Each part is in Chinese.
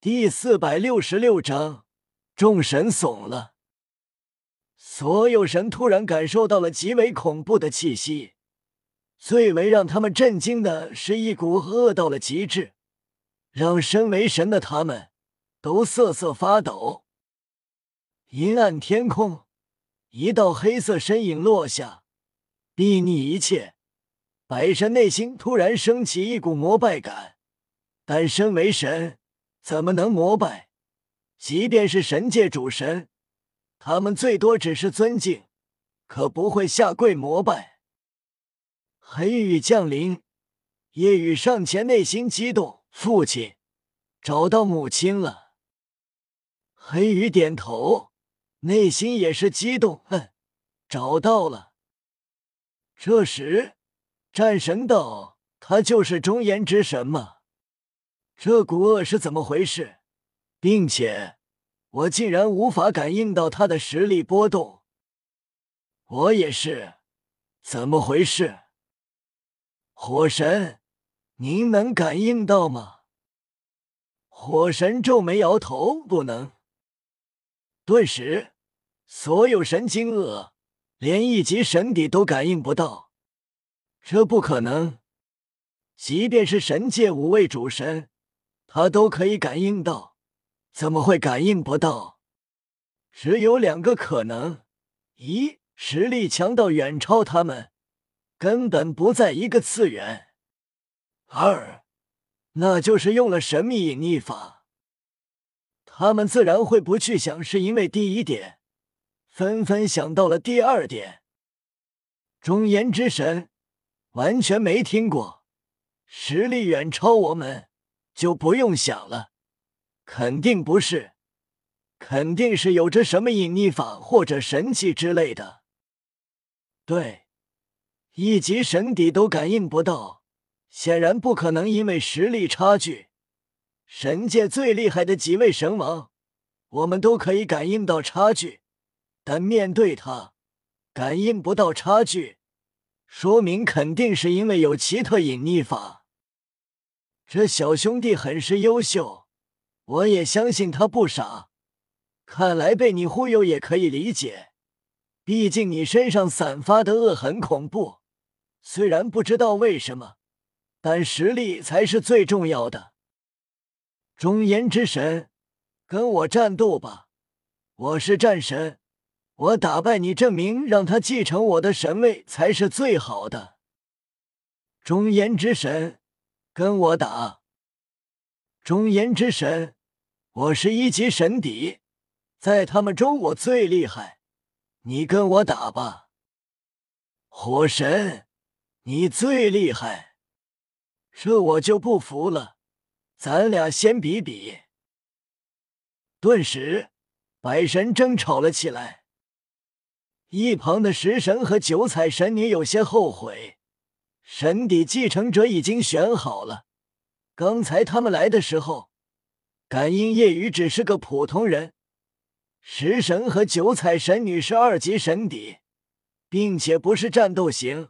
第四百六十六章，众神怂了。所有神突然感受到了极为恐怖的气息，最为让他们震惊的是一股恶到了极致，让身为神的他们都瑟瑟发抖。阴暗天空，一道黑色身影落下，睥睨一切。百神内心突然升起一股膜拜感，但身为神，怎么能膜拜？即便是神界主神，他们最多只是尊敬，可不会下跪膜拜。黑羽降临，夜雨上前，内心激动，父亲找到母亲了。黑羽点头，内心也是激动，哼，找到了。这时。战神道：“他就是中炎之神吗？这股恶是怎么回事？并且我竟然无法感应到他的实力波动。我也是，怎么回事？火神，您能感应到吗？”火神皱眉摇头：“不能。”顿时，所有神惊愕，连一级神底都感应不到。这不可能！即便是神界五位主神，他都可以感应到，怎么会感应不到？只有两个可能：一，实力强到远超他们，根本不在一个次元；二，那就是用了神秘隐匿法。他们自然会不去想是因为第一点，纷纷想到了第二点。中炎之神。完全没听过，实力远超我们，就不用想了，肯定不是，肯定是有着什么隐匿法或者神器之类的。对，一级神邸都感应不到，显然不可能，因为实力差距，神界最厉害的几位神王，我们都可以感应到差距，但面对他，感应不到差距。说明肯定是因为有奇特隐匿法。这小兄弟很是优秀，我也相信他不傻。看来被你忽悠也可以理解，毕竟你身上散发的恶很恐怖。虽然不知道为什么，但实力才是最重要的。中言之神，跟我战斗吧！我是战神。我打败你，证明让他继承我的神位才是最好的。中言之神，跟我打！中炎之神，我是一级神邸，在他们中我最厉害，你跟我打吧。火神，你最厉害，这我就不服了，咱俩先比比。顿时，百神争吵了起来。一旁的食神和九彩神女有些后悔，神邸继承者已经选好了。刚才他们来的时候，感应夜雨只是个普通人，食神和九彩神女是二级神邸，并且不是战斗型，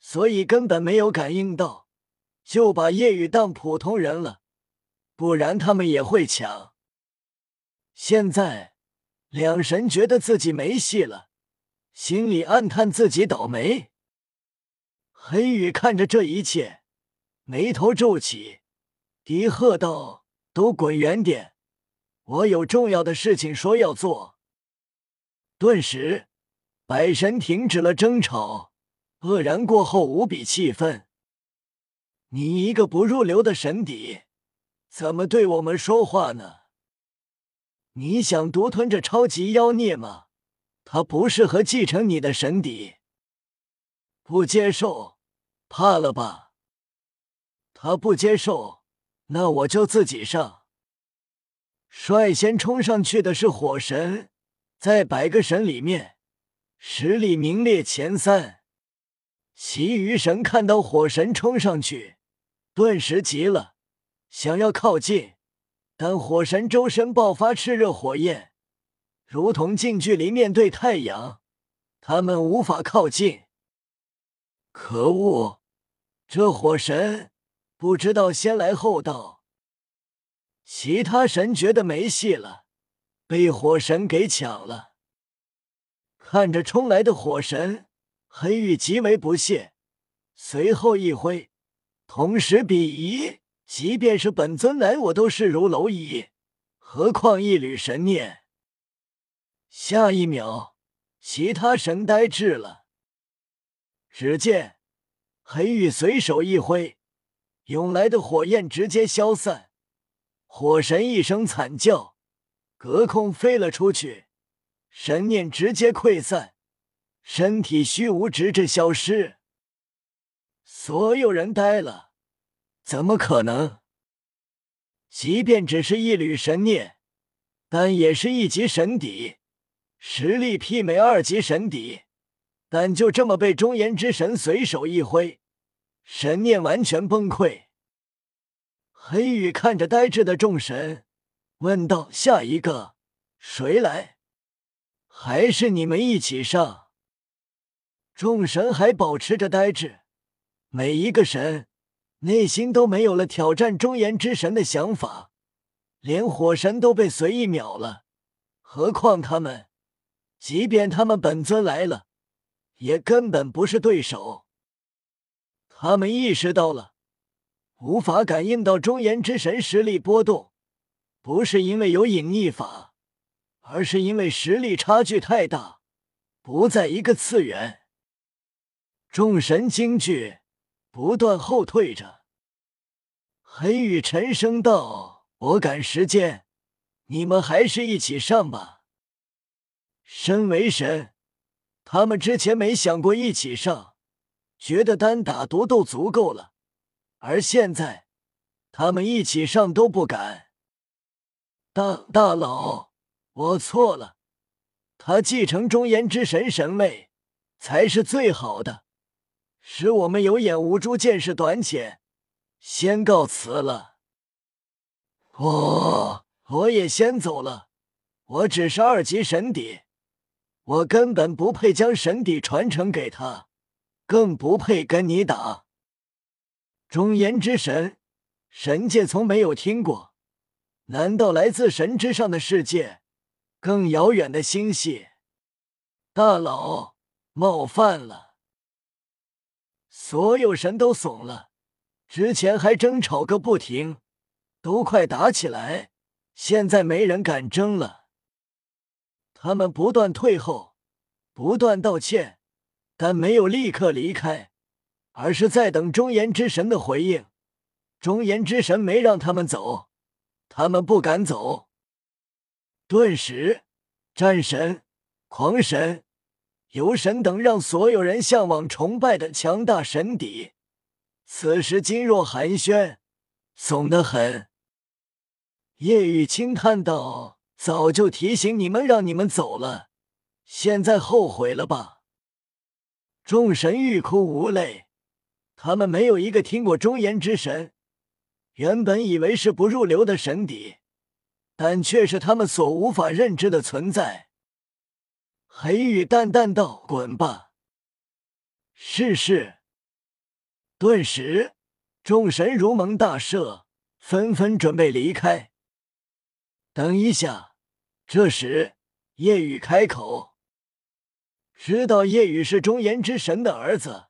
所以根本没有感应到，就把夜雨当普通人了。不然他们也会抢。现在两神觉得自己没戏了。心里暗叹自己倒霉。黑羽看着这一切，眉头皱起，低喝道：“都滚远点！我有重要的事情说要做。”顿时，百神停止了争吵，愕然过后无比气愤：“你一个不入流的神邸，怎么对我们说话呢？你想独吞这超级妖孽吗？”他不适合继承你的神邸，不接受，怕了吧？他不接受，那我就自己上。率先冲上去的是火神，在百个神里面，实力名列前三。其余神看到火神冲上去，顿时急了，想要靠近，但火神周身爆发炽热火焰。如同近距离面对太阳，他们无法靠近。可恶，这火神不知道先来后到。其他神觉得没戏了，被火神给抢了。看着冲来的火神，黑玉极为不屑，随后一挥，同时鄙夷：即便是本尊来，我都视如蝼蚁，何况一缕神念？下一秒，其他神呆滞了。只见黑玉随手一挥，涌来的火焰直接消散，火神一声惨叫，隔空飞了出去。神念直接溃散，身体虚无，直至消失。所有人呆了，怎么可能？即便只是一缕神念，但也是一级神底，实力媲美二级神底，但就这么被中炎之神随手一挥，神念完全崩溃。黑羽看着呆滞的众神，问道：“下一个谁来？”还是你们一起上。众神还保持着呆滞，每一个神内心都没有了挑战中炎之神的想法，连火神都被随意秒了，何况他们？即便他们本尊来了，也根本不是对手。他们意识到了，无法感应到中炎之神实力波动，不是因为有隐匿法。而是因为实力差距太大，不在一个次元。众神惊惧，不断后退着。黑羽沉声道：“我赶时间，你们还是一起上吧。”身为神，他们之前没想过一起上，觉得单打独斗足够了。而现在，他们一起上都不敢。大大佬。我错了，他继承中炎之神神位才是最好的，是我们有眼无珠，见识短浅，先告辞了。我我也先走了，我只是二级神邸，我根本不配将神底传承给他，更不配跟你打。中炎之神，神界从没有听过，难道来自神之上的世界？更遥远的星系，大佬冒犯了，所有神都怂了。之前还争吵个不停，都快打起来，现在没人敢争了。他们不断退后，不断道歉，但没有立刻离开，而是在等中言之神的回应。中言之神没让他们走，他们不敢走。顿时，战神、狂神、游神等让所有人向往崇拜的强大神邸，此时噤若寒暄，怂得很。叶雨轻叹道：“早就提醒你们，让你们走了，现在后悔了吧？”众神欲哭无泪，他们没有一个听过忠言之神，原本以为是不入流的神邸。但却是他们所无法认知的存在。黑羽淡淡道：“滚吧。”是是。顿时，众神如蒙大赦，纷纷准备离开。等一下，这时夜雨开口：“知道夜雨是中炎之神的儿子，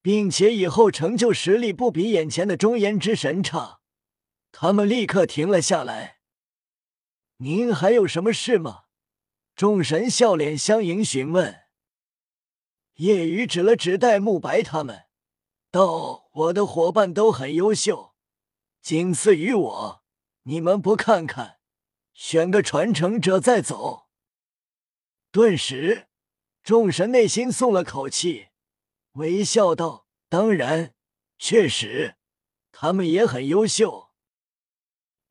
并且以后成就实力不比眼前的中炎之神差。”他们立刻停了下来。您还有什么事吗？众神笑脸相迎，询问。叶雨指了指戴沐白他们，道：“我的伙伴都很优秀，仅次于我。你们不看看，选个传承者再走。”顿时，众神内心松了口气，微笑道：“当然，确实，他们也很优秀。”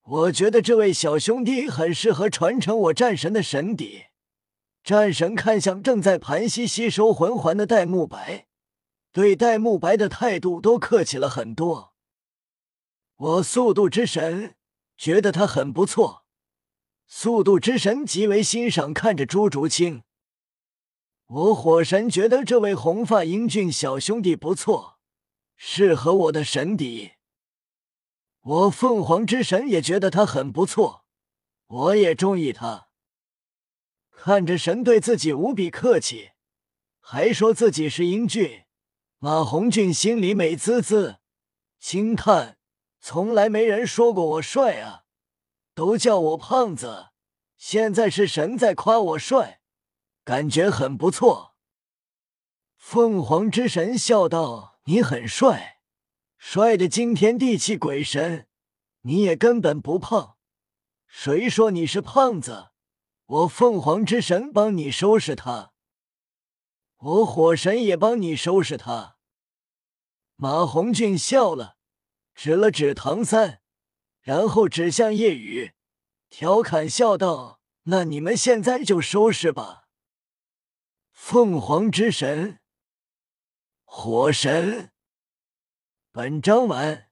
我觉得这位小兄弟很适合传承我战神的神底。战神看向正在盘膝吸收魂环的戴沐白，对戴沐白的态度都客气了很多。我速度之神觉得他很不错。速度之神极为欣赏看着朱竹清。我火神觉得这位红发英俊小兄弟不错，适合我的神底。我凤凰之神也觉得他很不错，我也中意他。看着神对自己无比客气，还说自己是英俊，马红俊心里美滋滋，轻叹：从来没人说过我帅啊，都叫我胖子，现在是神在夸我帅，感觉很不错。凤凰之神笑道：“你很帅，帅的惊天地泣鬼神，你也根本不胖，谁说你是胖子？”我凤凰之神帮你收拾他，我火神也帮你收拾他。马红俊笑了，指了指唐三，然后指向夜雨，调侃笑道：“那你们现在就收拾吧。”凤凰之神，火神，本章完。